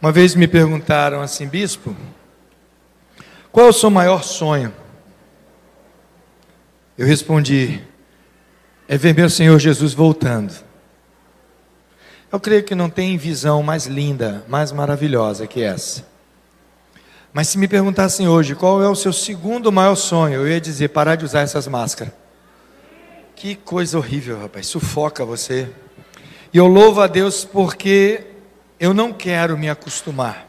Uma vez me perguntaram assim, bispo, qual é o seu maior sonho? Eu respondi, é ver meu Senhor Jesus voltando. Eu creio que não tem visão mais linda, mais maravilhosa que essa. Mas se me perguntassem hoje qual é o seu segundo maior sonho, eu ia dizer parar de usar essas máscaras. Que coisa horrível, rapaz, sufoca você. E eu louvo a Deus porque eu não quero me acostumar.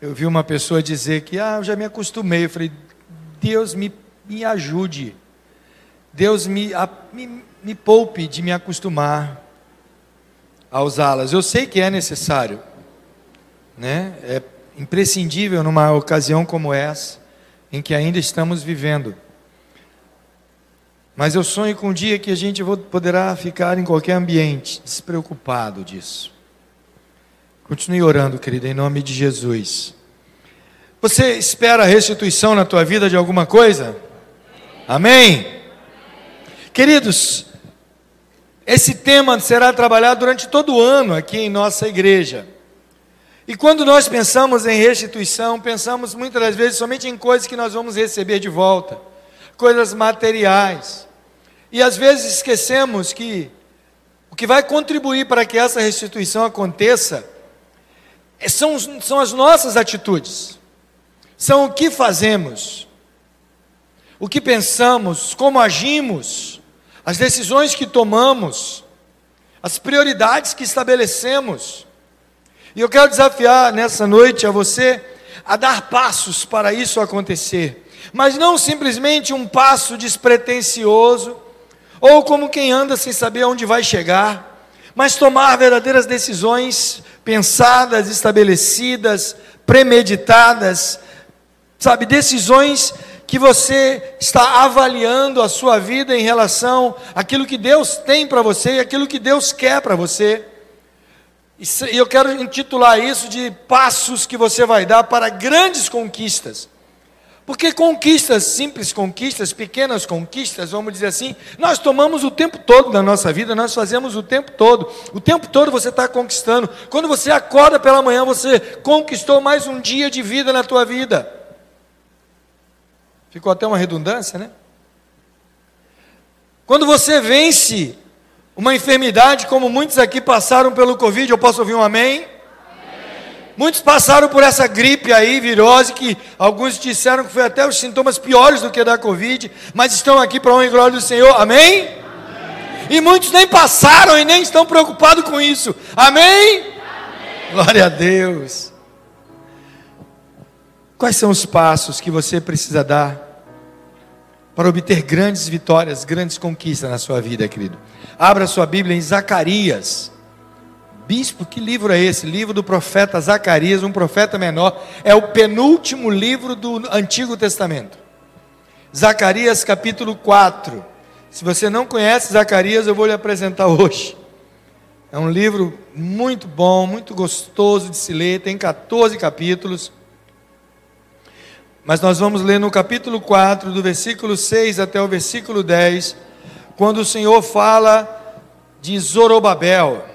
Eu vi uma pessoa dizer que, ah, eu já me acostumei. Eu falei, Deus me, me ajude. Deus me, a, me, me poupe de me acostumar a usá-las. Eu sei que é necessário, né? É imprescindível numa ocasião como essa, em que ainda estamos vivendo. Mas eu sonho com um dia que a gente poderá ficar em qualquer ambiente, despreocupado disso. Continue orando, querida, em nome de Jesus. Você espera restituição na tua vida de alguma coisa? Amém? Queridos, esse tema será trabalhado durante todo o ano aqui em nossa igreja. E quando nós pensamos em restituição, pensamos muitas das vezes somente em coisas que nós vamos receber de volta coisas materiais. E às vezes esquecemos que o que vai contribuir para que essa restituição aconteça são, são as nossas atitudes, são o que fazemos, o que pensamos, como agimos, as decisões que tomamos, as prioridades que estabelecemos. E eu quero desafiar nessa noite a você a dar passos para isso acontecer. Mas não simplesmente um passo despretensioso, ou como quem anda sem saber onde vai chegar, mas tomar verdadeiras decisões pensadas, estabelecidas, premeditadas, sabe, decisões que você está avaliando a sua vida em relação àquilo que Deus tem para você e aquilo que Deus quer para você. E eu quero intitular isso de passos que você vai dar para grandes conquistas. Porque conquistas, simples conquistas, pequenas conquistas, vamos dizer assim, nós tomamos o tempo todo da nossa vida, nós fazemos o tempo todo. O tempo todo você está conquistando. Quando você acorda pela manhã, você conquistou mais um dia de vida na tua vida. Ficou até uma redundância, né? Quando você vence uma enfermidade, como muitos aqui passaram pelo Covid, eu posso ouvir um amém? Muitos passaram por essa gripe aí, virose, que alguns disseram que foi até os sintomas piores do que da Covid, mas estão aqui para honra e glória do Senhor, amém? amém? E muitos nem passaram e nem estão preocupados com isso, amém? amém? Glória a Deus. Quais são os passos que você precisa dar para obter grandes vitórias, grandes conquistas na sua vida, querido? Abra sua Bíblia em Zacarias Bispo, que livro é esse? Livro do profeta Zacarias, um profeta menor. É o penúltimo livro do Antigo Testamento. Zacarias capítulo 4. Se você não conhece Zacarias, eu vou lhe apresentar hoje. É um livro muito bom, muito gostoso de se ler, tem 14 capítulos. Mas nós vamos ler no capítulo 4, do versículo 6 até o versículo 10, quando o Senhor fala de Zorobabel.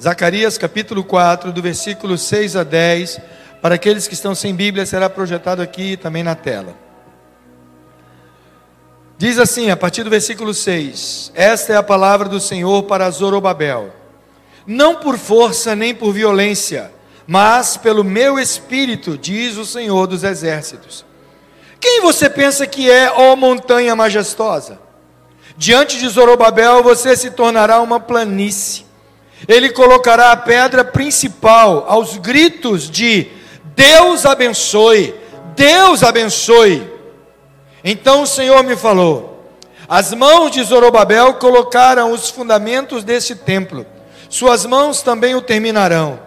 Zacarias capítulo 4, do versículo 6 a 10. Para aqueles que estão sem Bíblia, será projetado aqui também na tela. Diz assim, a partir do versículo 6: Esta é a palavra do Senhor para Zorobabel. Não por força nem por violência, mas pelo meu espírito, diz o Senhor dos exércitos. Quem você pensa que é, ó montanha majestosa? Diante de Zorobabel você se tornará uma planície ele colocará a pedra principal aos gritos de Deus abençoe, Deus abençoe. Então o Senhor me falou: As mãos de Zorobabel colocaram os fundamentos desse templo, suas mãos também o terminarão.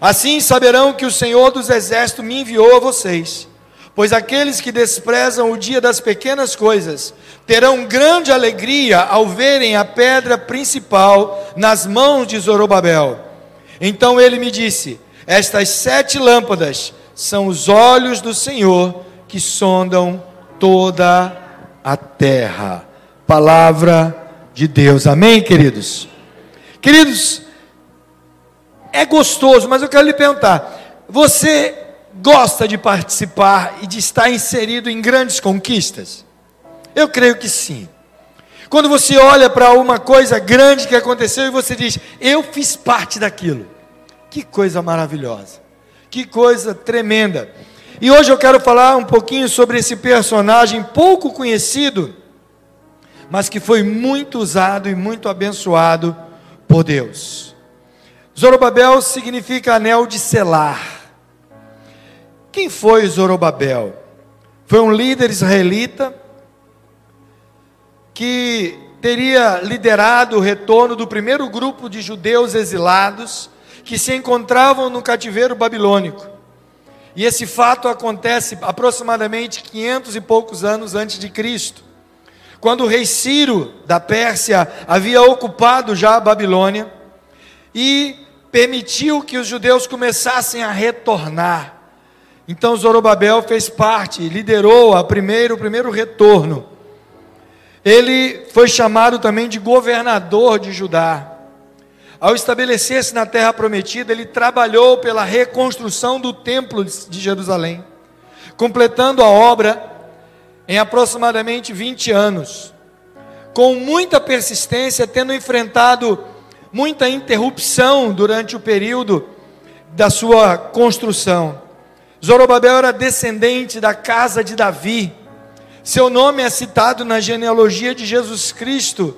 Assim saberão que o Senhor dos exércitos me enviou a vocês. Pois aqueles que desprezam o dia das pequenas coisas terão grande alegria ao verem a pedra principal nas mãos de Zorobabel. Então ele me disse: Estas sete lâmpadas são os olhos do Senhor que sondam toda a terra. Palavra de Deus. Amém, queridos? Queridos, é gostoso, mas eu quero lhe perguntar: você gosta de participar e de estar inserido em grandes conquistas? Eu creio que sim. Quando você olha para uma coisa grande que aconteceu e você diz, eu fiz parte daquilo. Que coisa maravilhosa. Que coisa tremenda. E hoje eu quero falar um pouquinho sobre esse personagem pouco conhecido, mas que foi muito usado e muito abençoado por Deus. Zorobabel significa anel de selar. Quem foi Zorobabel? Foi um líder israelita que teria liderado o retorno do primeiro grupo de judeus exilados que se encontravam no cativeiro babilônico. E esse fato acontece aproximadamente 500 e poucos anos antes de Cristo, quando o rei Ciro da Pérsia havia ocupado já a Babilônia e permitiu que os judeus começassem a retornar. Então Zorobabel fez parte, liderou a primeiro, o primeiro retorno. Ele foi chamado também de governador de Judá. Ao estabelecer-se na terra prometida, ele trabalhou pela reconstrução do templo de Jerusalém, completando a obra em aproximadamente 20 anos, com muita persistência, tendo enfrentado muita interrupção durante o período da sua construção. Zorobabel era descendente da casa de Davi. Seu nome é citado na genealogia de Jesus Cristo,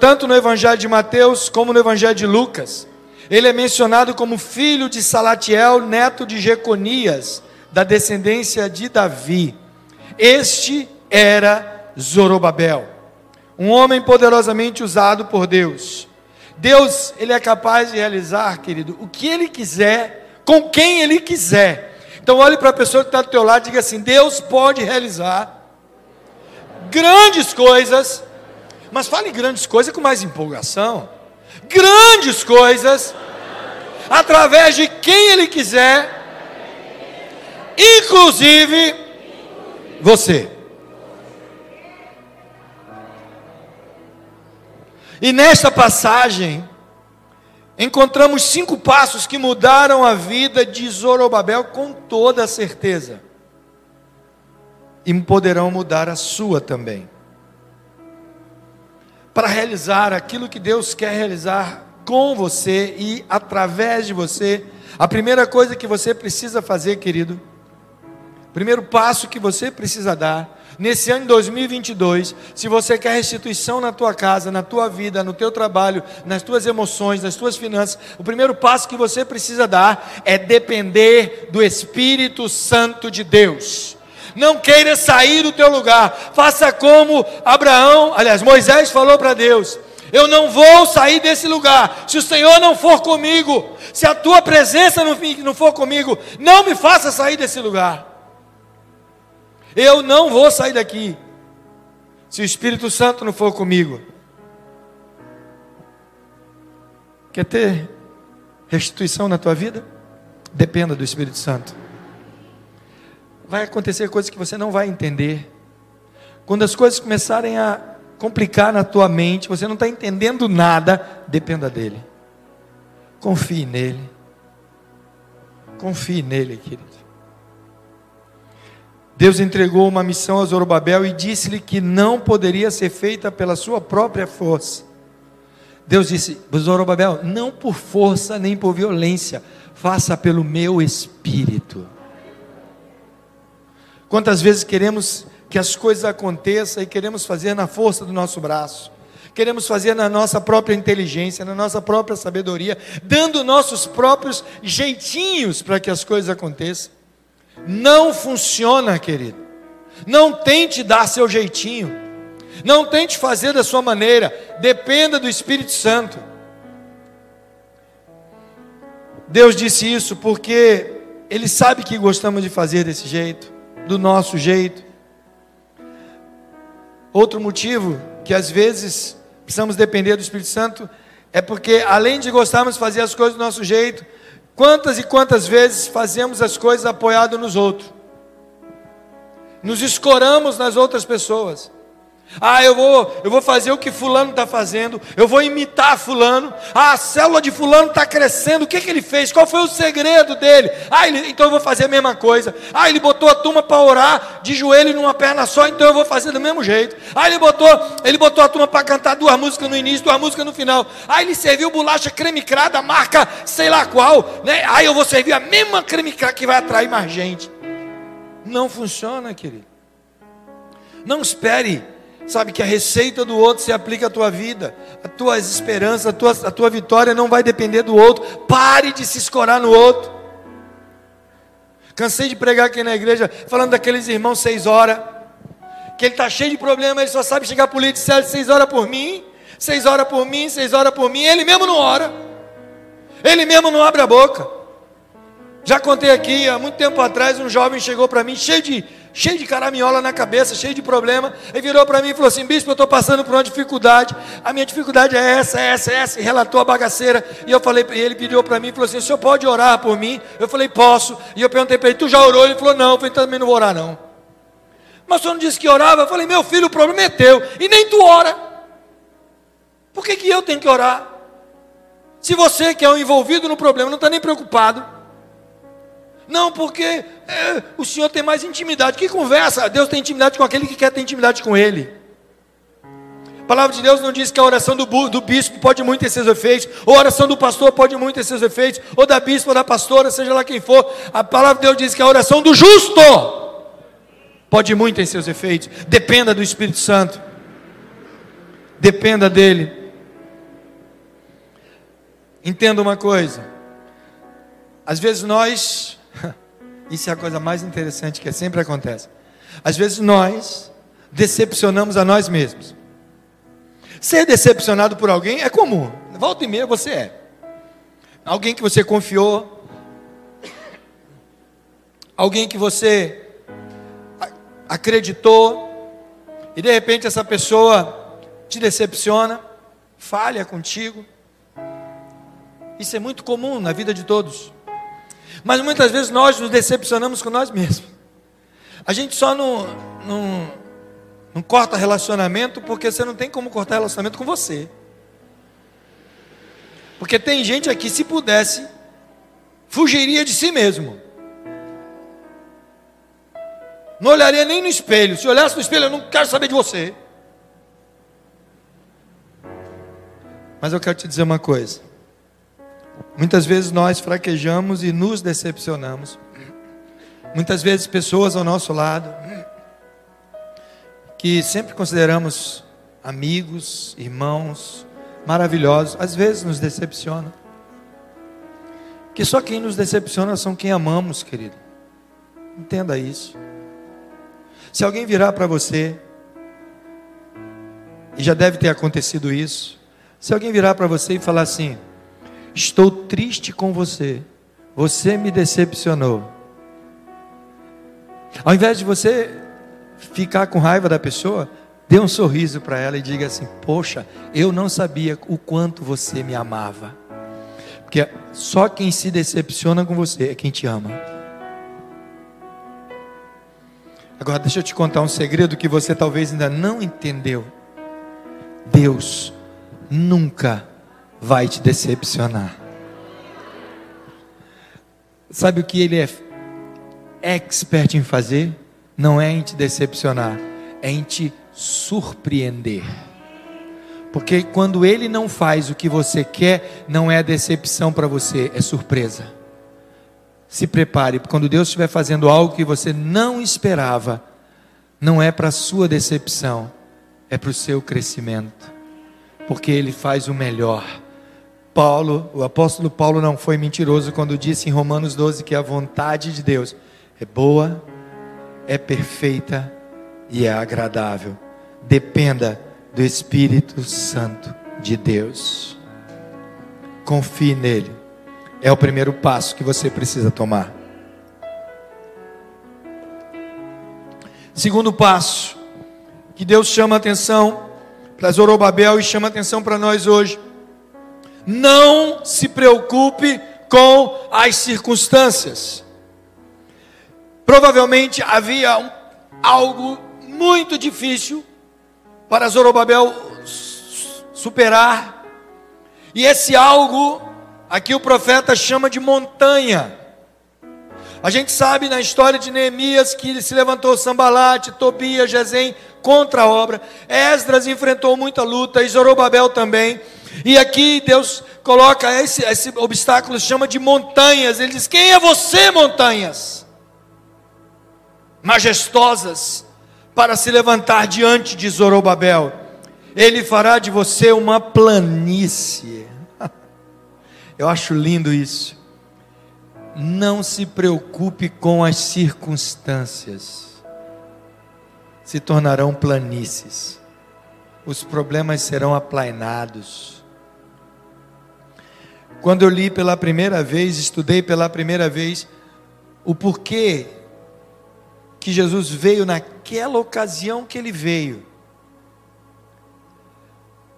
tanto no Evangelho de Mateus como no Evangelho de Lucas. Ele é mencionado como filho de Salatiel, neto de Jeconias, da descendência de Davi. Este era Zorobabel, um homem poderosamente usado por Deus. Deus, ele é capaz de realizar, querido, o que ele quiser, com quem ele quiser. Então olhe para a pessoa que está do teu lado e diga assim: Deus pode realizar grandes coisas mas fale grandes coisas com mais empolgação. Grandes coisas, através de quem Ele quiser, inclusive você. E nesta passagem, encontramos cinco passos que mudaram a vida de Zorobabel com toda certeza, e poderão mudar a sua também para realizar aquilo que Deus quer realizar com você e através de você. A primeira coisa que você precisa fazer, querido, primeiro passo que você precisa dar nesse ano de 2022, se você quer restituição na tua casa, na tua vida, no teu trabalho, nas tuas emoções, nas tuas finanças, o primeiro passo que você precisa dar é depender do Espírito Santo de Deus não queira sair do teu lugar. Faça como Abraão, aliás, Moisés falou para Deus: Eu não vou sair desse lugar, se o Senhor não for comigo, se a tua presença não for comigo, não me faça sair desse lugar. Eu não vou sair daqui, se o Espírito Santo não for comigo. Quer ter restituição na tua vida? Dependa do Espírito Santo vai acontecer coisas que você não vai entender. Quando as coisas começarem a complicar na tua mente, você não está entendendo nada, dependa dele. Confie nele. Confie nele, querido. Deus entregou uma missão a Zorobabel e disse-lhe que não poderia ser feita pela sua própria força. Deus disse: Zorobabel, não por força nem por violência, faça pelo meu espírito. Quantas vezes queremos que as coisas aconteçam e queremos fazer na força do nosso braço, queremos fazer na nossa própria inteligência, na nossa própria sabedoria, dando nossos próprios jeitinhos para que as coisas aconteçam. Não funciona, querido. Não tente dar seu jeitinho. Não tente fazer da sua maneira. Dependa do Espírito Santo. Deus disse isso porque Ele sabe que gostamos de fazer desse jeito do nosso jeito. Outro motivo que às vezes precisamos depender do Espírito Santo é porque, além de gostarmos de fazer as coisas do nosso jeito, quantas e quantas vezes fazemos as coisas apoiado nos outros, nos escoramos nas outras pessoas, Ah, eu vou, eu vou fazer o que fulano está fazendo, eu vou imitar fulano. Ah, a célula de fulano está crescendo. O que, que ele fez? Qual foi o segredo dele? Ah, ele, então eu vou fazer a mesma coisa. Ah, ele botou a turma para orar de joelho numa perna só, então eu vou fazer do mesmo jeito. Ah, ele botou, ele botou a turma para cantar duas músicas no início, duas músicas no final. Ah, ele serviu bolacha creme crada, marca sei lá qual, né? Ah, eu vou servir a mesma creme crada que vai atrair mais gente. Não funciona, querido. Não espere Sabe que a receita do outro se aplica à tua vida, as tuas esperanças, a tua, a tua vitória não vai depender do outro. Pare de se escorar no outro. Cansei de pregar aqui na igreja, falando daqueles irmãos seis horas, que ele está cheio de problemas, ele só sabe chegar para o líder e seis horas por mim, seis horas por mim, seis horas por mim, ele mesmo não ora, ele mesmo não abre a boca. Já contei aqui, há muito tempo atrás, um jovem chegou para mim, cheio de cheio de caraminhola na cabeça, cheio de problema. Ele virou para mim e falou assim: Bispo, eu estou passando por uma dificuldade. A minha dificuldade é essa, essa, essa. E relatou a bagaceira. E eu falei para ele, pediu para mim e falou assim: O senhor pode orar por mim? Eu falei: Posso. E eu perguntei para ele: Tu já orou? Ele falou: Não. Eu falei: Também não vou orar, não. Mas o senhor não disse que orava? Eu falei: Meu filho, o problema é teu. E nem tu ora. Por que, que eu tenho que orar? Se você que é o envolvido no problema não está nem preocupado. Não, porque é, o Senhor tem mais intimidade. Que conversa? Deus tem intimidade com aquele que quer ter intimidade com Ele. A palavra de Deus não diz que a oração do, do bispo pode muito ter seus efeitos, ou a oração do pastor pode muito ter seus efeitos, ou da bispa ou da pastora, seja lá quem for. A palavra de Deus diz que a oração do justo pode muito ter seus efeitos. Dependa do Espírito Santo. Dependa dele. Entenda uma coisa. Às vezes nós isso é a coisa mais interessante que sempre acontece. Às vezes nós decepcionamos a nós mesmos. Ser decepcionado por alguém é comum. Volta e meia você é. Alguém que você confiou, alguém que você acreditou, e de repente essa pessoa te decepciona, falha contigo. Isso é muito comum na vida de todos. Mas muitas vezes nós nos decepcionamos com nós mesmos. A gente só não, não, não corta relacionamento porque você não tem como cortar relacionamento com você. Porque tem gente aqui, se pudesse, fugiria de si mesmo. Não olharia nem no espelho. Se olhasse no espelho, eu não quero saber de você. Mas eu quero te dizer uma coisa. Muitas vezes nós fraquejamos e nos decepcionamos. Muitas vezes pessoas ao nosso lado que sempre consideramos amigos, irmãos, maravilhosos, às vezes nos decepcionam. Que só quem nos decepciona são quem amamos, querido. Entenda isso. Se alguém virar para você, e já deve ter acontecido isso, se alguém virar para você e falar assim: Estou triste com você. Você me decepcionou. Ao invés de você ficar com raiva da pessoa, dê um sorriso para ela e diga assim: Poxa, eu não sabia o quanto você me amava. Porque só quem se decepciona com você é quem te ama. Agora, deixa eu te contar um segredo que você talvez ainda não entendeu. Deus nunca vai te decepcionar. Sabe o que ele é expert em fazer? Não é em te decepcionar, é em te surpreender. Porque quando ele não faz o que você quer, não é decepção para você, é surpresa. Se prepare, quando Deus estiver fazendo algo que você não esperava, não é para sua decepção, é para o seu crescimento. Porque ele faz o melhor Paulo, o apóstolo Paulo não foi mentiroso quando disse em Romanos 12 que a vontade de Deus é boa, é perfeita e é agradável. Dependa do Espírito Santo de Deus. Confie nele. É o primeiro passo que você precisa tomar. Segundo passo, que Deus chama atenção para Zorobabel e chama atenção para nós hoje não se preocupe com as circunstâncias. Provavelmente havia um, algo muito difícil para Zorobabel superar. E esse algo, aqui o profeta chama de montanha. A gente sabe na história de Neemias que ele se levantou Sambalate, Tobias, Gesem contra a obra. Esdras enfrentou muita luta, e Zorobabel também. E aqui Deus coloca esse, esse obstáculo, chama de montanhas. Ele diz: Quem é você, montanhas? Majestosas, para se levantar diante de Zorobabel. Ele fará de você uma planície. Eu acho lindo isso. Não se preocupe com as circunstâncias, se tornarão planícies, os problemas serão aplainados. Quando eu li pela primeira vez, estudei pela primeira vez o porquê que Jesus veio naquela ocasião que ele veio.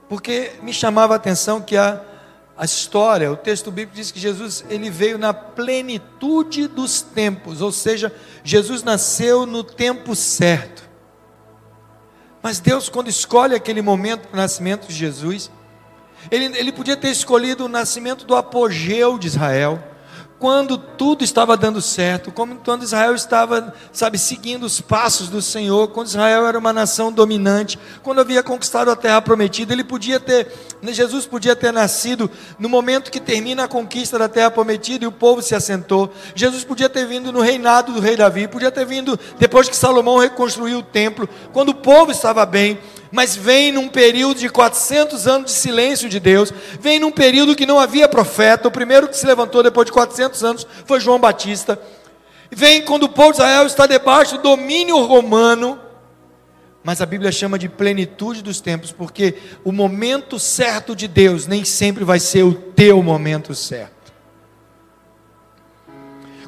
Porque me chamava a atenção que a a história, o texto bíblico diz que Jesus ele veio na plenitude dos tempos, ou seja, Jesus nasceu no tempo certo. Mas Deus, quando escolhe aquele momento para o nascimento de Jesus, ele, ele podia ter escolhido o nascimento do apogeu de Israel, quando tudo estava dando certo, como quando Israel estava, sabe, seguindo os passos do Senhor, quando Israel era uma nação dominante, quando havia conquistado a terra prometida, ele podia ter, né, Jesus podia ter nascido no momento que termina a conquista da terra prometida e o povo se assentou. Jesus podia ter vindo no reinado do rei Davi, podia ter vindo depois que Salomão reconstruiu o templo, quando o povo estava bem mas vem num período de 400 anos de silêncio de Deus, vem num período que não havia profeta, o primeiro que se levantou depois de 400 anos foi João Batista, vem quando o povo de Israel está debaixo do domínio romano, mas a Bíblia chama de plenitude dos tempos, porque o momento certo de Deus nem sempre vai ser o teu momento certo.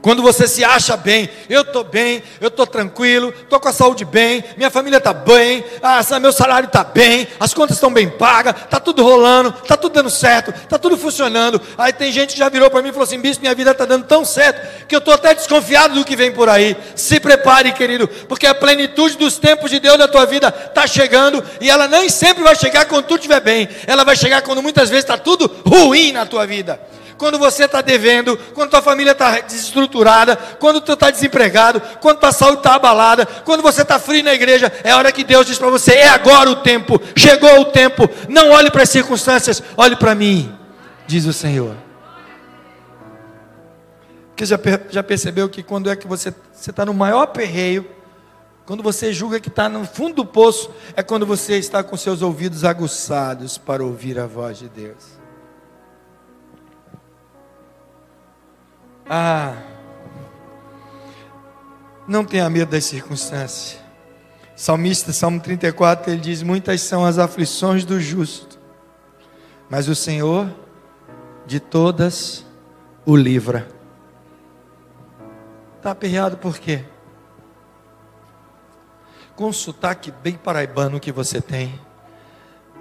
Quando você se acha bem, eu estou bem, eu estou tranquilo, estou com a saúde bem, minha família está bem, ah, meu salário está bem, as contas estão bem pagas, está tudo rolando, está tudo dando certo, está tudo funcionando. Aí tem gente que já virou para mim e falou assim: bispo, minha vida está dando tão certo que eu estou até desconfiado do que vem por aí. Se prepare, querido, porque a plenitude dos tempos de Deus na tua vida está chegando e ela nem sempre vai chegar quando tudo estiver bem, ela vai chegar quando muitas vezes está tudo ruim na tua vida quando você está devendo, quando tua família está desestruturada, quando tu está desempregado, quando tua saúde está abalada, quando você está frio na igreja, é hora que Deus diz para você: é agora o tempo, chegou o tempo. Não olhe para as circunstâncias, olhe para mim, diz o Senhor. Porque já, já percebeu que quando é que você está no maior perreio, quando você julga que está no fundo do poço, é quando você está com seus ouvidos aguçados para ouvir a voz de Deus. Ah, não tenha medo das circunstâncias. Salmista, Salmo 34, ele diz: Muitas são as aflições do justo, mas o Senhor de todas o livra. Está aperreado por quê? Com sotaque bem paraibano que você tem.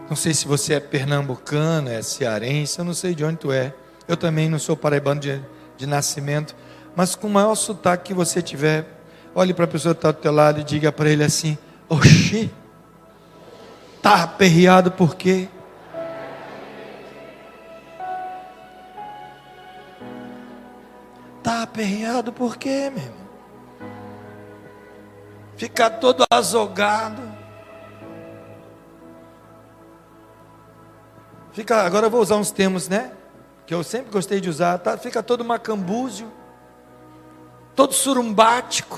Não sei se você é pernambucano, é cearense, eu não sei de onde tu é. Eu também não sou paraibano de de nascimento, mas com o maior sotaque que você tiver, olhe para a pessoa que está do teu lado e diga para ele assim: Oxi, está aperreado por quê? Está aperreado por quê, meu irmão? Fica todo azogado. Fica, agora eu vou usar uns termos, né? Que eu sempre gostei de usar, tá, fica todo macambúzio, todo surumbático,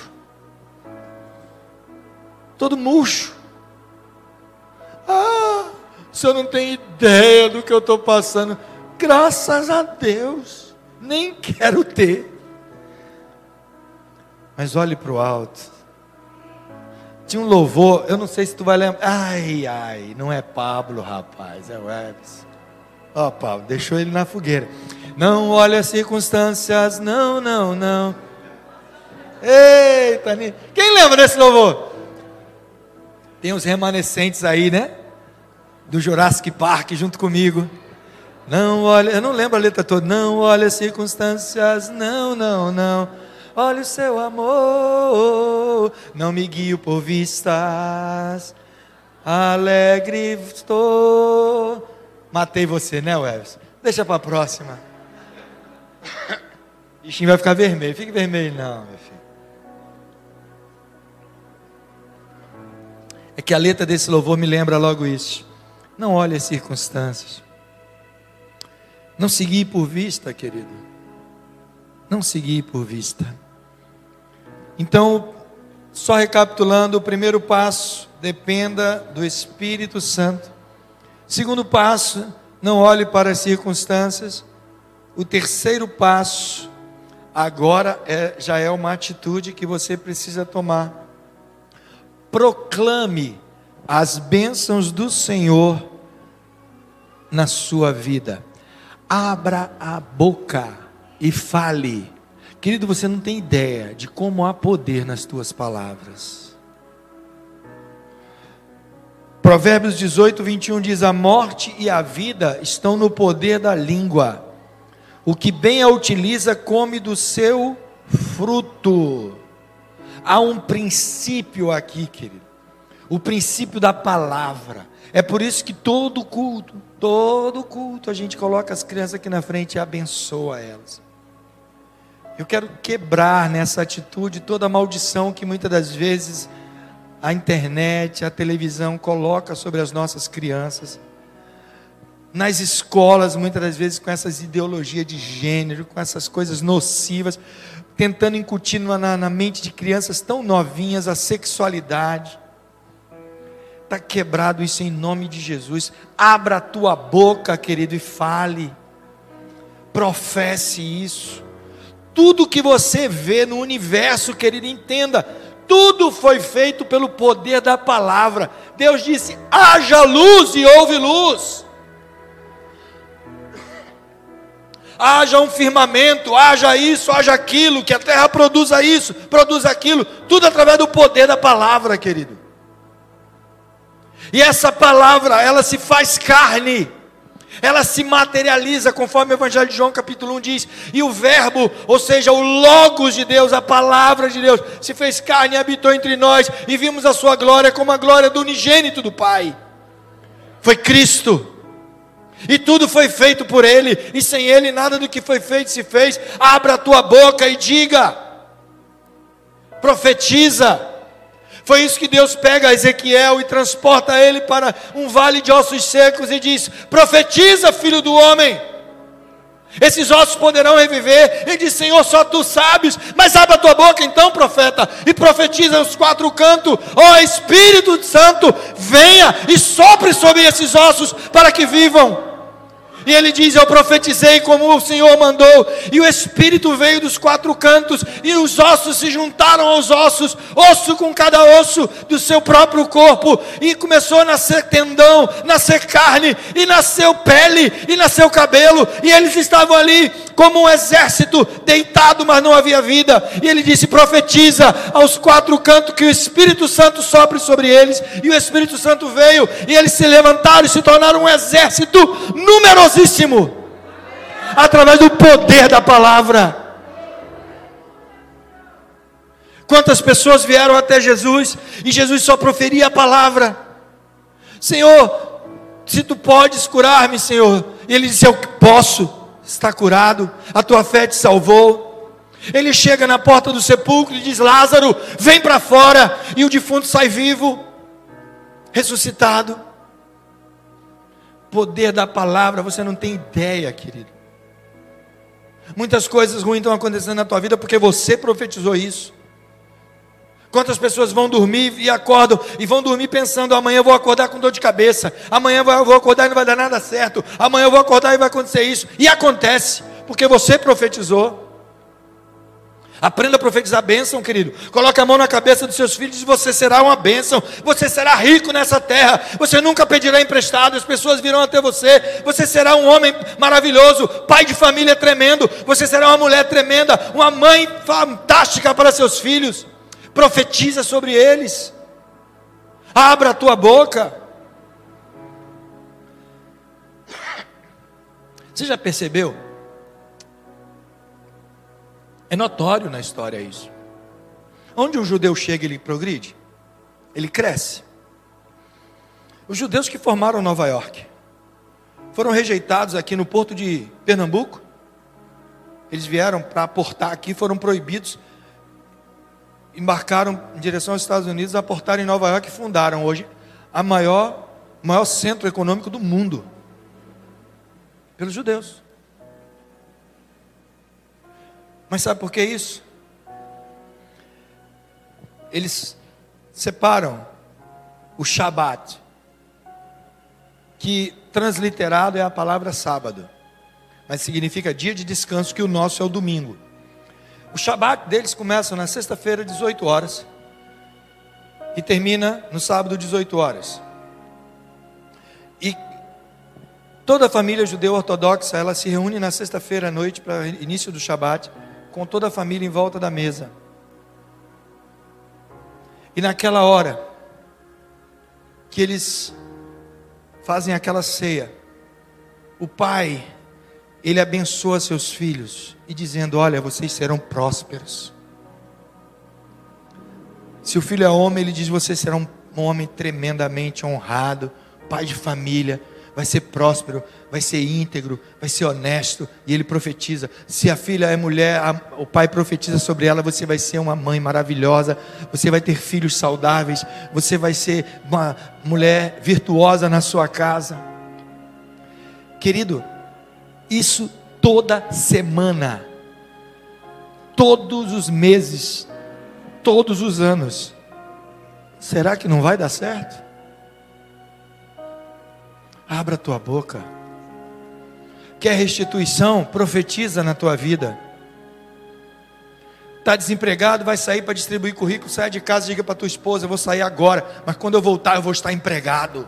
todo murcho. Ah, o senhor não tem ideia do que eu estou passando. Graças a Deus, nem quero ter. Mas olhe para o alto. Tinha um louvor, eu não sei se tu vai lembrar. Ai, ai, não é Pablo, rapaz, é o Everson. Ó, Paulo, deixou ele na fogueira. Não olhe as circunstâncias, não, não, não. Eita, quem lembra desse louvor? Tem os remanescentes aí, né? Do Jurassic Park junto comigo. Não olhe, eu não lembro a letra toda. Não olhe as circunstâncias, não, não, não. Olhe o seu amor, não me guio por vistas. Alegre estou. Matei você, né, Webs? Deixa para a próxima. Bichinho vai ficar vermelho. Fique vermelho, não, meu filho. É que a letra desse louvor me lembra logo isso. Não olhe as circunstâncias. Não seguir por vista, querido. Não seguir por vista. Então, só recapitulando, o primeiro passo, dependa do Espírito Santo. Segundo passo, não olhe para as circunstâncias. O terceiro passo, agora é, já é uma atitude que você precisa tomar. Proclame as bênçãos do Senhor na sua vida. Abra a boca e fale. Querido, você não tem ideia de como há poder nas tuas palavras. Provérbios 18, 21 diz: A morte e a vida estão no poder da língua. O que bem a utiliza, come do seu fruto. Há um princípio aqui, querido. O princípio da palavra. É por isso que todo culto, todo culto, a gente coloca as crianças aqui na frente e abençoa elas. Eu quero quebrar nessa atitude toda a maldição que muitas das vezes a internet, a televisão coloca sobre as nossas crianças. Nas escolas, muitas das vezes com essas ideologias de gênero, com essas coisas nocivas, tentando incutir na, na mente de crianças tão novinhas a sexualidade Está quebrado isso em nome de Jesus. Abra a tua boca, querido, e fale. Professe isso. Tudo que você vê no universo, querido, entenda. Tudo foi feito pelo poder da palavra. Deus disse: haja luz e houve luz. haja um firmamento, haja isso, haja aquilo, que a terra produza isso, produza aquilo, tudo através do poder da palavra, querido. E essa palavra, ela se faz carne. Ela se materializa, conforme o Evangelho de João, capítulo 1 diz. E o Verbo, ou seja, o Logos de Deus, a palavra de Deus, se fez carne e habitou entre nós. E vimos a sua glória como a glória do unigênito do Pai. Foi Cristo. E tudo foi feito por Ele. E sem Ele nada do que foi feito se fez. Abra a tua boca e diga. Profetiza foi isso que Deus pega Ezequiel e transporta ele para um vale de ossos secos e diz: Profetiza, filho do homem. Esses ossos poderão reviver. Ele diz: Senhor, só tu sabes. Mas abre a tua boca então, profeta, e profetiza os quatro cantos. Ó oh, Espírito Santo, venha e sopre sobre esses ossos para que vivam. E ele diz: Eu profetizei como o Senhor mandou, e o Espírito veio dos quatro cantos, e os ossos se juntaram aos ossos, osso com cada osso do seu próprio corpo, e começou a nascer tendão, nascer carne, e nasceu pele, e nasceu cabelo, e eles estavam ali como um exército deitado, mas não havia vida. E ele disse: Profetiza aos quatro cantos que o Espírito Santo sopre sobre eles, e o Espírito Santo veio, e eles se levantaram e se tornaram um exército numeroso através do poder da palavra. Quantas pessoas vieram até Jesus e Jesus só proferia a palavra: Senhor, se tu podes curar-me, Senhor. E ele disse: Eu posso, está curado, a tua fé te salvou. Ele chega na porta do sepulcro e diz: Lázaro, vem para fora. E o defunto sai vivo, ressuscitado poder da palavra, você não tem ideia, querido. Muitas coisas ruins estão acontecendo na tua vida porque você profetizou isso. Quantas pessoas vão dormir e acordam e vão dormir pensando: amanhã eu vou acordar com dor de cabeça, amanhã eu vou acordar e não vai dar nada certo, amanhã eu vou acordar e vai acontecer isso. E acontece, porque você profetizou. Aprenda a profetizar bênção, querido. Coloque a mão na cabeça dos seus filhos e você será uma bênção. Você será rico nessa terra. Você nunca pedirá emprestado. As pessoas virão até você. Você será um homem maravilhoso, pai de família tremendo. Você será uma mulher tremenda, uma mãe fantástica para seus filhos. Profetiza sobre eles. Abra a tua boca. Você já percebeu? É notório na história isso. Onde um judeu chega, ele progride, ele cresce. Os judeus que formaram Nova York foram rejeitados aqui no porto de Pernambuco. Eles vieram para aportar aqui, foram proibidos, embarcaram em direção aos Estados Unidos, aportaram em Nova York e fundaram hoje a maior, maior centro econômico do mundo. Pelos judeus. Mas sabe por que isso? Eles separam o Shabat, que transliterado é a palavra sábado, mas significa dia de descanso, que o nosso é o domingo. O Shabat deles começa na sexta-feira, 18 horas, e termina no sábado, 18 horas. E toda a família judeu ortodoxa, ela se reúne na sexta-feira à noite para início do Shabat, com toda a família em volta da mesa. E naquela hora que eles fazem aquela ceia, o pai, ele abençoa seus filhos e dizendo: Olha, vocês serão prósperos. Se o filho é homem, ele diz: Você será um homem tremendamente honrado, pai de família, vai ser próspero, vai ser íntegro, vai ser honesto. E ele profetiza: se a filha é mulher, a, o pai profetiza sobre ela: você vai ser uma mãe maravilhosa, você vai ter filhos saudáveis, você vai ser uma mulher virtuosa na sua casa. Querido, isso toda semana, todos os meses, todos os anos. Será que não vai dar certo? Abra tua boca. Quer restituição? Profetiza na tua vida. Está desempregado, vai sair para distribuir currículo, sai de casa, diga para tua esposa, eu vou sair agora, mas quando eu voltar eu vou estar empregado.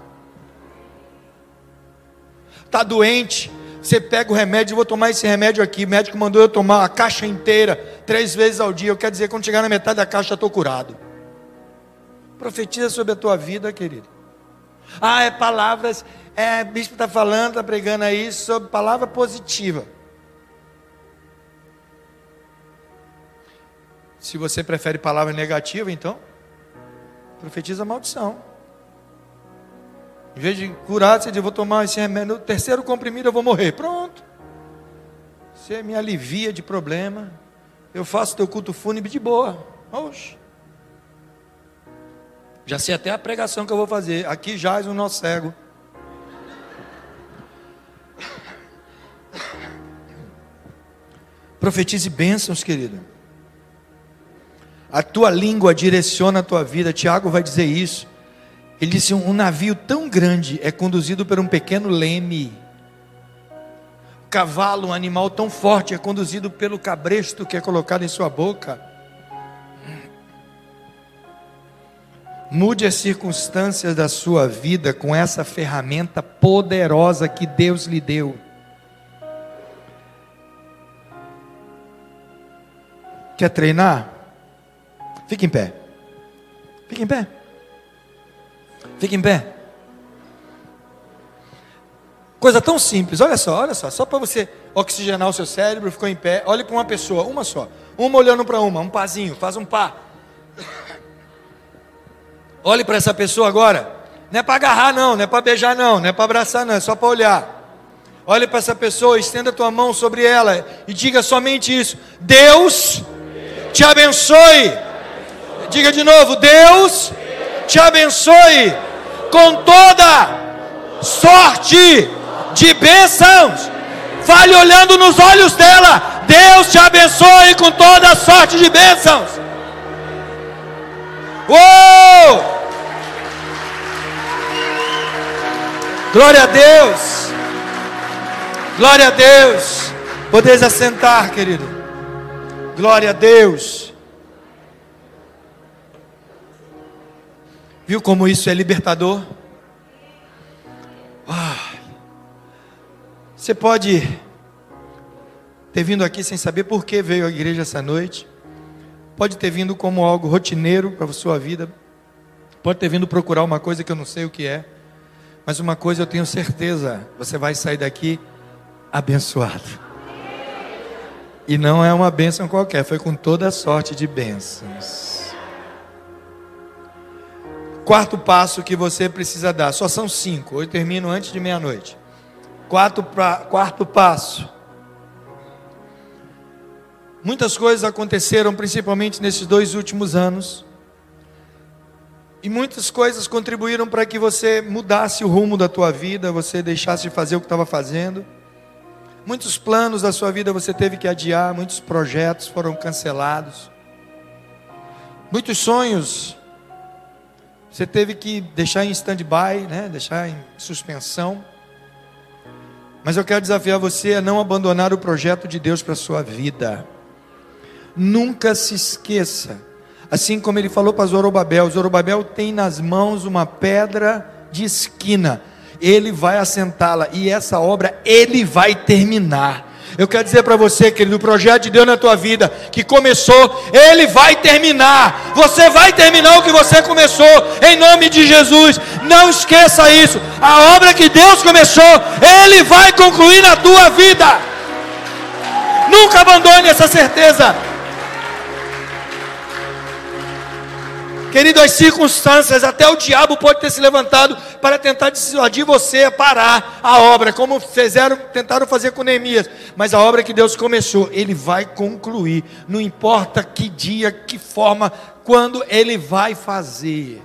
Está doente, você pega o remédio, eu vou tomar esse remédio aqui, o médico mandou eu tomar a caixa inteira, três vezes ao dia, eu quero dizer, quando chegar na metade da caixa, estou curado. Profetiza sobre a tua vida, querido. Ah, é palavras é, o bispo está falando, está pregando aí sobre palavra positiva. Se você prefere palavra negativa, então, profetiza maldição. Em vez de curar, você diz, vou tomar esse remédio, no terceiro comprimido eu vou morrer. Pronto. Você me alivia de problema. Eu faço teu culto fúnebre de boa. Oxe. Já sei até a pregação que eu vou fazer. Aqui jaz o nosso cego. Profetize bênçãos, querido. A tua língua direciona a tua vida. Tiago vai dizer isso. Ele disse: um navio tão grande é conduzido por um pequeno leme. Cavalo, um animal tão forte, é conduzido pelo cabresto que é colocado em sua boca. Mude as circunstâncias da sua vida com essa ferramenta poderosa que Deus lhe deu. Quer treinar? Fique em pé. Fique em pé. Fique em pé. Coisa tão simples, olha só, olha só, só para você oxigenar o seu cérebro, ficou em pé. Olhe para uma pessoa, uma só. Uma olhando para uma, um pazinho, faz um pá. Olhe para essa pessoa agora. Não é para agarrar, não, não é para beijar, não, não é para abraçar, não, é só para olhar. Olhe para essa pessoa, estenda tua mão sobre ela e diga somente isso: Deus te abençoe. Diga de novo: Deus te abençoe com toda sorte de bênçãos. Fale olhando nos olhos dela. Deus te abençoe com toda sorte de bênçãos. Uou! Glória a Deus. Glória a Deus. Podeis assentar, querido. Glória a Deus. Viu como isso é libertador? Ah, você pode ter vindo aqui sem saber por que veio à igreja essa noite. Pode ter vindo como algo rotineiro para a sua vida. Pode ter vindo procurar uma coisa que eu não sei o que é. Mas uma coisa eu tenho certeza: você vai sair daqui abençoado. E não é uma bênção qualquer, foi com toda a sorte de bênçãos. quarto passo que você precisa dar. Só são cinco. Eu termino antes de meia-noite. Quarto, pra, quarto passo. Muitas coisas aconteceram, principalmente nesses dois últimos anos. E muitas coisas contribuíram para que você mudasse o rumo da tua vida, você deixasse de fazer o que estava fazendo. Muitos planos da sua vida você teve que adiar, muitos projetos foram cancelados. Muitos sonhos você teve que deixar em stand-by, né? deixar em suspensão. Mas eu quero desafiar você a não abandonar o projeto de Deus para a sua vida. Nunca se esqueça. Assim como ele falou para Zorobabel: Zorobabel tem nas mãos uma pedra de esquina ele vai assentá-la e essa obra ele vai terminar. Eu quero dizer para você, querido, o projeto de Deus na tua vida, que começou, ele vai terminar. Você vai terminar o que você começou, em nome de Jesus. Não esqueça isso. A obra que Deus começou, ele vai concluir na tua vida. Nunca abandone essa certeza. Querido, as circunstâncias, até o diabo pode ter se levantado para tentar dissuadir você a parar a obra, como fizeram, tentaram fazer com Neemias. Mas a obra que Deus começou, Ele vai concluir. Não importa que dia, que forma, quando Ele vai fazer.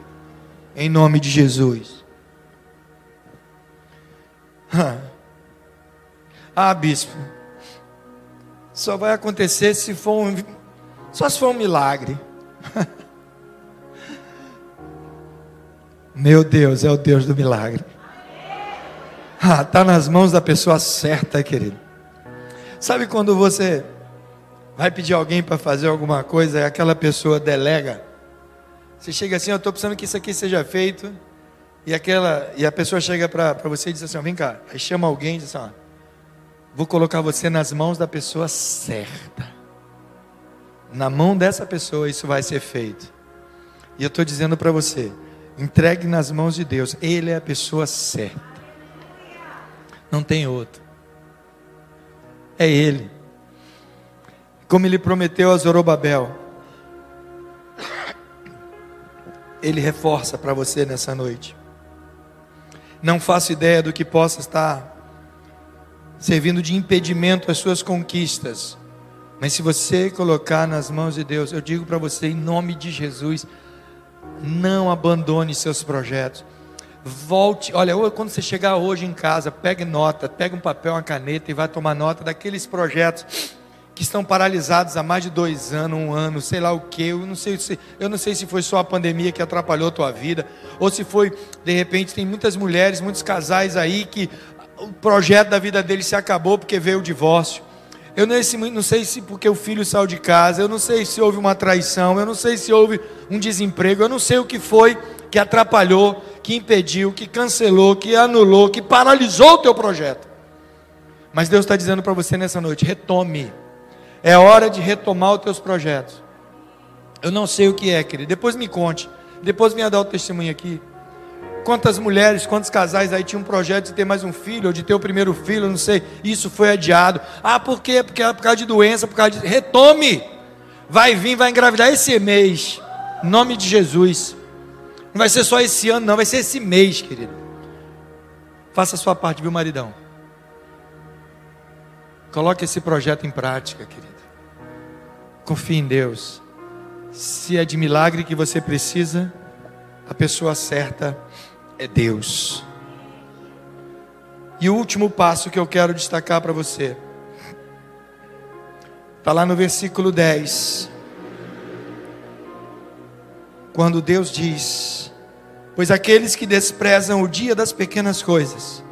Em nome de Jesus. Ah, bispo. Só vai acontecer se for um, só se for um milagre. Meu Deus, é o Deus do milagre. Ah, tá nas mãos da pessoa certa, querido. Sabe quando você vai pedir alguém para fazer alguma coisa e aquela pessoa delega? Você chega assim, eu estou precisando que isso aqui seja feito. E, aquela, e a pessoa chega para você e diz assim: vem cá. Aí chama alguém e diz assim: ó, vou colocar você nas mãos da pessoa certa. Na mão dessa pessoa isso vai ser feito. E eu estou dizendo para você: Entregue nas mãos de Deus. Ele é a pessoa certa. Não tem outro. É Ele. Como Ele prometeu a Zorobabel. Ele reforça para você nessa noite. Não faço ideia do que possa estar servindo de impedimento às suas conquistas. Mas se você colocar nas mãos de Deus, eu digo para você, em nome de Jesus, não abandone seus projetos. Volte, olha, quando você chegar hoje em casa, pegue nota, pegue um papel, uma caneta e vai tomar nota daqueles projetos que estão paralisados há mais de dois anos, um ano, sei lá o que. Eu não sei se, eu não sei se foi só a pandemia que atrapalhou a tua vida, ou se foi, de repente, tem muitas mulheres, muitos casais aí que o projeto da vida deles se acabou porque veio o divórcio. Eu não sei se porque o filho saiu de casa, eu não sei se houve uma traição, eu não sei se houve um desemprego, eu não sei o que foi que atrapalhou, que impediu, que cancelou, que anulou, que paralisou o teu projeto. Mas Deus está dizendo para você nessa noite: retome. É hora de retomar os teus projetos. Eu não sei o que é, querido. Depois me conte. Depois venha dar o testemunho aqui. Quantas mulheres, quantos casais aí tinham um projeto de ter mais um filho, ou de ter o primeiro filho, não sei, isso foi adiado. Ah, por quê? Porque é por causa de doença, por causa de. Retome! Vai vir, vai engravidar esse mês. Em nome de Jesus. Não vai ser só esse ano, não, vai ser esse mês, querido. Faça a sua parte, viu, maridão? Coloque esse projeto em prática, querido. Confie em Deus. Se é de milagre que você precisa, a pessoa certa é Deus. E o último passo que eu quero destacar para você, está lá no versículo 10. Quando Deus diz: Pois aqueles que desprezam o dia das pequenas coisas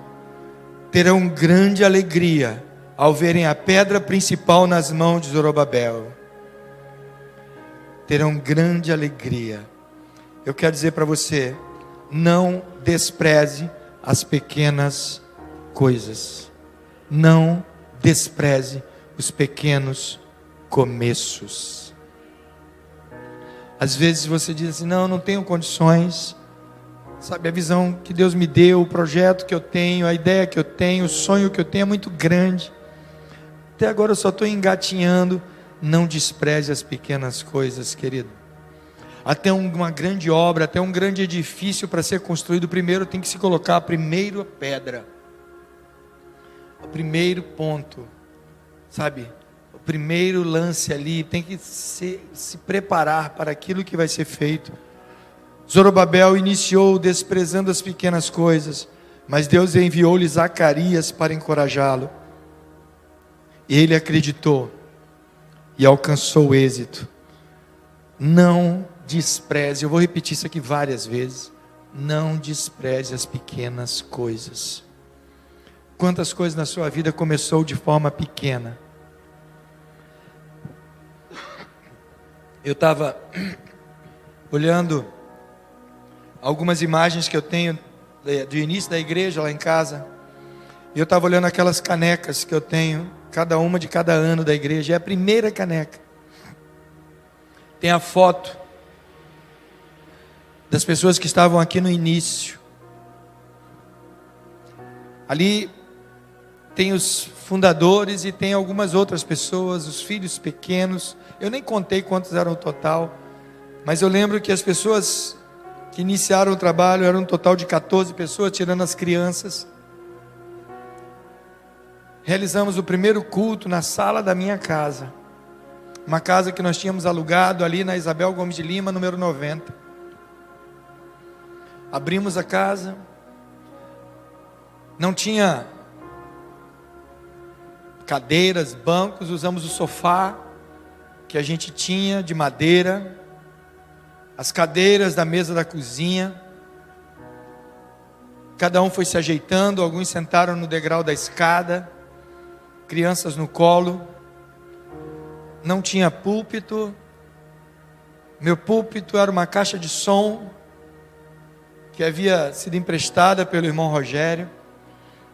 terão grande alegria ao verem a pedra principal nas mãos de Zorobabel. Terão grande alegria. Eu quero dizer para você, não despreze as pequenas coisas. Não despreze os pequenos começos. Às vezes você diz assim: não, não tenho condições. Sabe, a visão que Deus me deu, o projeto que eu tenho, a ideia que eu tenho, o sonho que eu tenho é muito grande. Até agora eu só estou engatinhando. Não despreze as pequenas coisas, querido. Até uma grande obra, até um grande edifício para ser construído, primeiro tem que se colocar a primeira pedra. O primeiro ponto, sabe? O primeiro lance ali tem que se, se preparar para aquilo que vai ser feito. Zorobabel iniciou desprezando as pequenas coisas, mas Deus enviou-lhe Zacarias para encorajá-lo. Ele acreditou e alcançou o êxito. Não despreze, eu vou repetir isso aqui várias vezes. Não despreze as pequenas coisas. Quantas coisas na sua vida começou de forma pequena? Eu estava olhando algumas imagens que eu tenho do início da igreja lá em casa. E eu estava olhando aquelas canecas que eu tenho, cada uma de cada ano da igreja. É a primeira caneca. Tem a foto das pessoas que estavam aqui no início. Ali tem os fundadores e tem algumas outras pessoas, os filhos pequenos. Eu nem contei quantos eram o total, mas eu lembro que as pessoas que iniciaram o trabalho eram um total de 14 pessoas, tirando as crianças. Realizamos o primeiro culto na sala da minha casa, uma casa que nós tínhamos alugado ali na Isabel Gomes de Lima, número 90. Abrimos a casa, não tinha cadeiras, bancos, usamos o sofá que a gente tinha de madeira, as cadeiras da mesa da cozinha. Cada um foi se ajeitando, alguns sentaram no degrau da escada, crianças no colo. Não tinha púlpito. Meu púlpito era uma caixa de som que havia sido emprestada pelo irmão Rogério,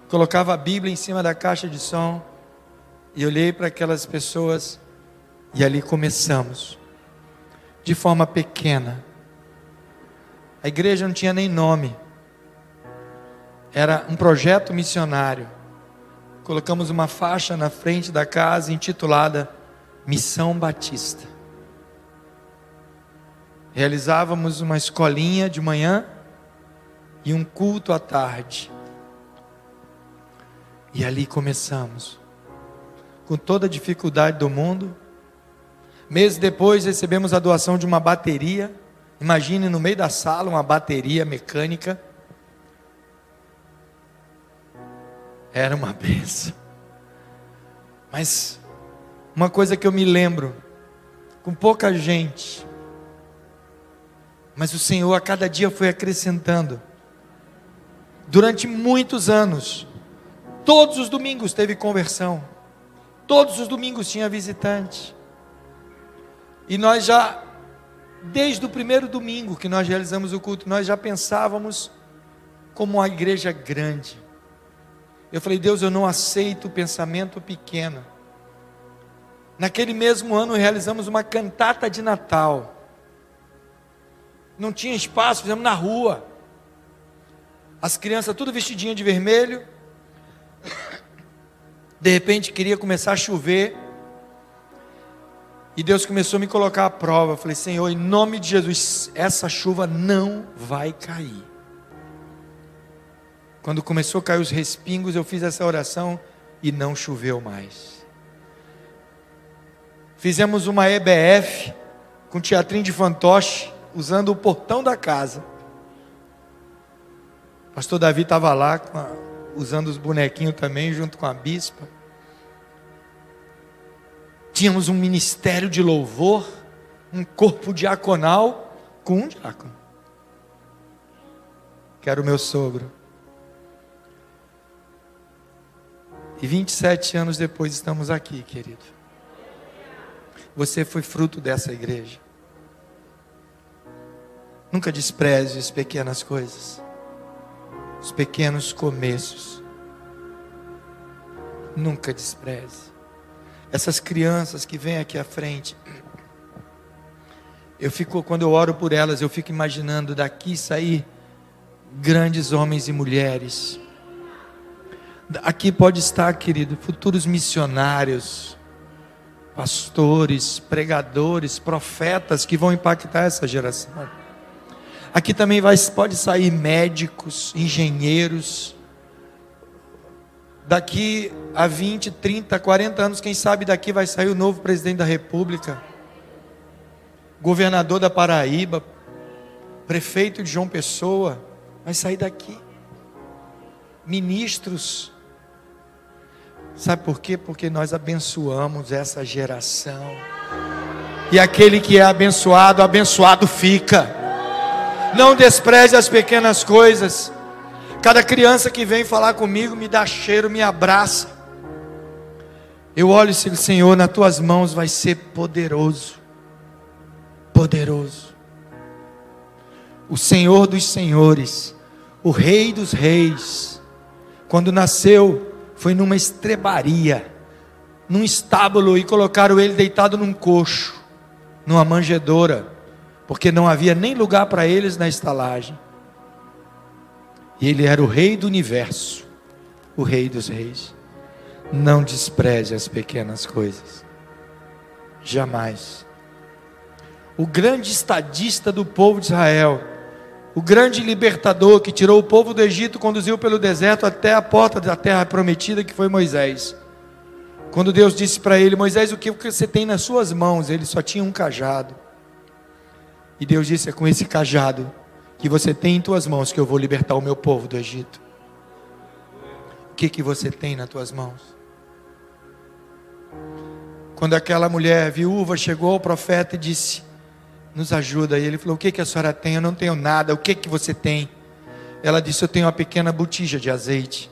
colocava a Bíblia em cima da caixa de som e olhei para aquelas pessoas e ali começamos, de forma pequena. A igreja não tinha nem nome, era um projeto missionário. Colocamos uma faixa na frente da casa intitulada Missão Batista. Realizávamos uma escolinha de manhã e um culto à tarde. E ali começamos, com toda a dificuldade do mundo. Meses depois recebemos a doação de uma bateria. Imagine no meio da sala uma bateria mecânica. Era uma benção. Mas uma coisa que eu me lembro, com pouca gente, mas o Senhor a cada dia foi acrescentando durante muitos anos. Todos os domingos teve conversão. Todos os domingos tinha visitante. E nós já, desde o primeiro domingo que nós realizamos o culto, nós já pensávamos como uma igreja grande. Eu falei, Deus, eu não aceito o pensamento pequeno. Naquele mesmo ano realizamos uma cantata de Natal. Não tinha espaço, fizemos na rua. As crianças tudo vestidinha de vermelho. De repente queria começar a chover. E Deus começou a me colocar à prova. Eu falei, Senhor, em nome de Jesus, essa chuva não vai cair. Quando começou a cair os respingos, eu fiz essa oração e não choveu mais. Fizemos uma EBF com teatrinho de fantoche, usando o portão da casa. Pastor Davi estava lá a, usando os bonequinhos também, junto com a bispa. Tínhamos um ministério de louvor, um corpo diaconal com um diácono, que era o meu sogro. E 27 anos depois estamos aqui, querido. Você foi fruto dessa igreja. Nunca despreze as pequenas coisas os pequenos começos. Nunca despreze. Essas crianças que vêm aqui à frente, eu fico, quando eu oro por elas, eu fico imaginando daqui sair grandes homens e mulheres. Aqui pode estar, querido, futuros missionários, pastores, pregadores, profetas que vão impactar essa geração. Aqui também vai, pode sair médicos, engenheiros. Daqui a 20, 30, 40 anos, quem sabe daqui vai sair o novo presidente da República, governador da Paraíba, prefeito de João Pessoa, vai sair daqui. Ministros. Sabe por quê? Porque nós abençoamos essa geração. E aquele que é abençoado, abençoado fica. Não despreze as pequenas coisas. Cada criança que vem falar comigo me dá cheiro, me abraça. Eu olho e digo, Senhor, nas tuas mãos vai ser poderoso. Poderoso. O Senhor dos senhores, o Rei dos reis, quando nasceu, foi numa estrebaria, num estábulo e colocaram ele deitado num coxo, numa manjedoura porque não havia nem lugar para eles na estalagem. E ele era o rei do universo, o rei dos reis. Não despreze as pequenas coisas. Jamais. O grande estadista do povo de Israel, o grande libertador que tirou o povo do Egito, conduziu pelo deserto até a porta da terra prometida, que foi Moisés. Quando Deus disse para ele: Moisés, o que você tem nas suas mãos? Ele só tinha um cajado. E Deus disse: É com esse cajado que você tem em tuas mãos que eu vou libertar o meu povo do Egito. O que, que você tem nas tuas mãos? Quando aquela mulher viúva chegou ao profeta e disse: Nos ajuda. E ele falou: O que, que a senhora tem? Eu não tenho nada. O que, que você tem? Ela disse: Eu tenho uma pequena botija de azeite.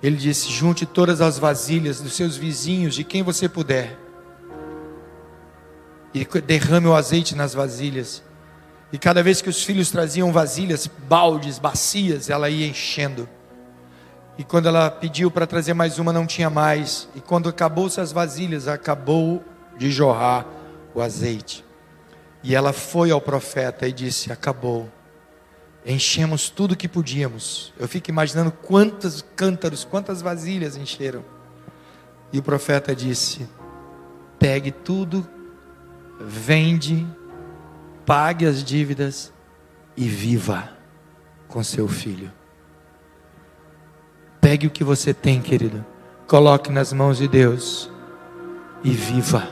Ele disse: Junte todas as vasilhas dos seus vizinhos, de quem você puder e derrame o azeite nas vasilhas. E cada vez que os filhos traziam vasilhas, baldes, bacias, ela ia enchendo. E quando ela pediu para trazer mais uma, não tinha mais. E quando acabou-se as vasilhas, acabou de jorrar o azeite. E ela foi ao profeta e disse: Acabou. Enchemos tudo que podíamos. Eu fico imaginando quantos cântaros, quantas vasilhas encheram. E o profeta disse: Pegue tudo vende, pague as dívidas e viva com seu filho. Pegue o que você tem, querido, coloque nas mãos de Deus e viva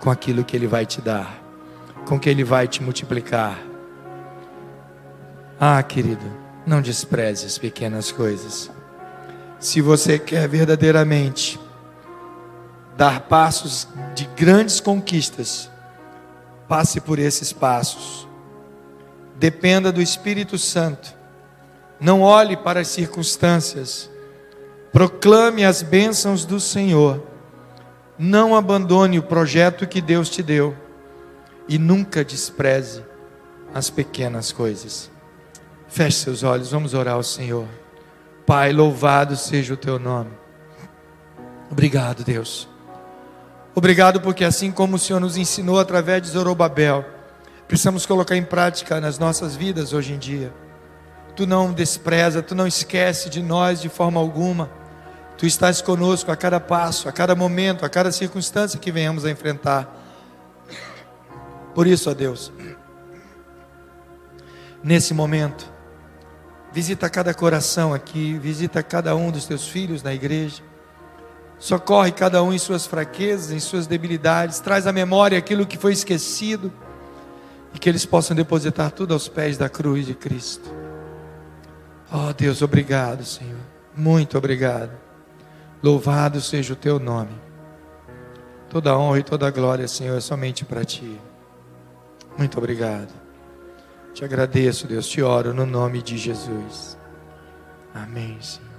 com aquilo que Ele vai te dar, com que Ele vai te multiplicar. Ah, querido, não despreze as pequenas coisas. Se você quer verdadeiramente dar passos de grandes conquistas, passe por esses passos. Dependa do Espírito Santo. Não olhe para as circunstâncias. Proclame as bênçãos do Senhor. Não abandone o projeto que Deus te deu. E nunca despreze as pequenas coisas. Feche seus olhos, vamos orar ao Senhor. Pai, louvado seja o teu nome. Obrigado, Deus Obrigado porque assim como o Senhor nos ensinou através de Zorobabel, precisamos colocar em prática nas nossas vidas hoje em dia. Tu não despreza, tu não esquece de nós de forma alguma. Tu estás conosco a cada passo, a cada momento, a cada circunstância que venhamos a enfrentar. Por isso, ó Deus, nesse momento, visita cada coração aqui, visita cada um dos teus filhos na igreja. Socorre cada um em suas fraquezas, em suas debilidades, traz à memória aquilo que foi esquecido e que eles possam depositar tudo aos pés da cruz de Cristo. Oh Deus, obrigado, Senhor. Muito obrigado. Louvado seja o teu nome. Toda honra e toda glória, Senhor, é somente para ti. Muito obrigado. Te agradeço, Deus, te oro no nome de Jesus. Amém, Senhor.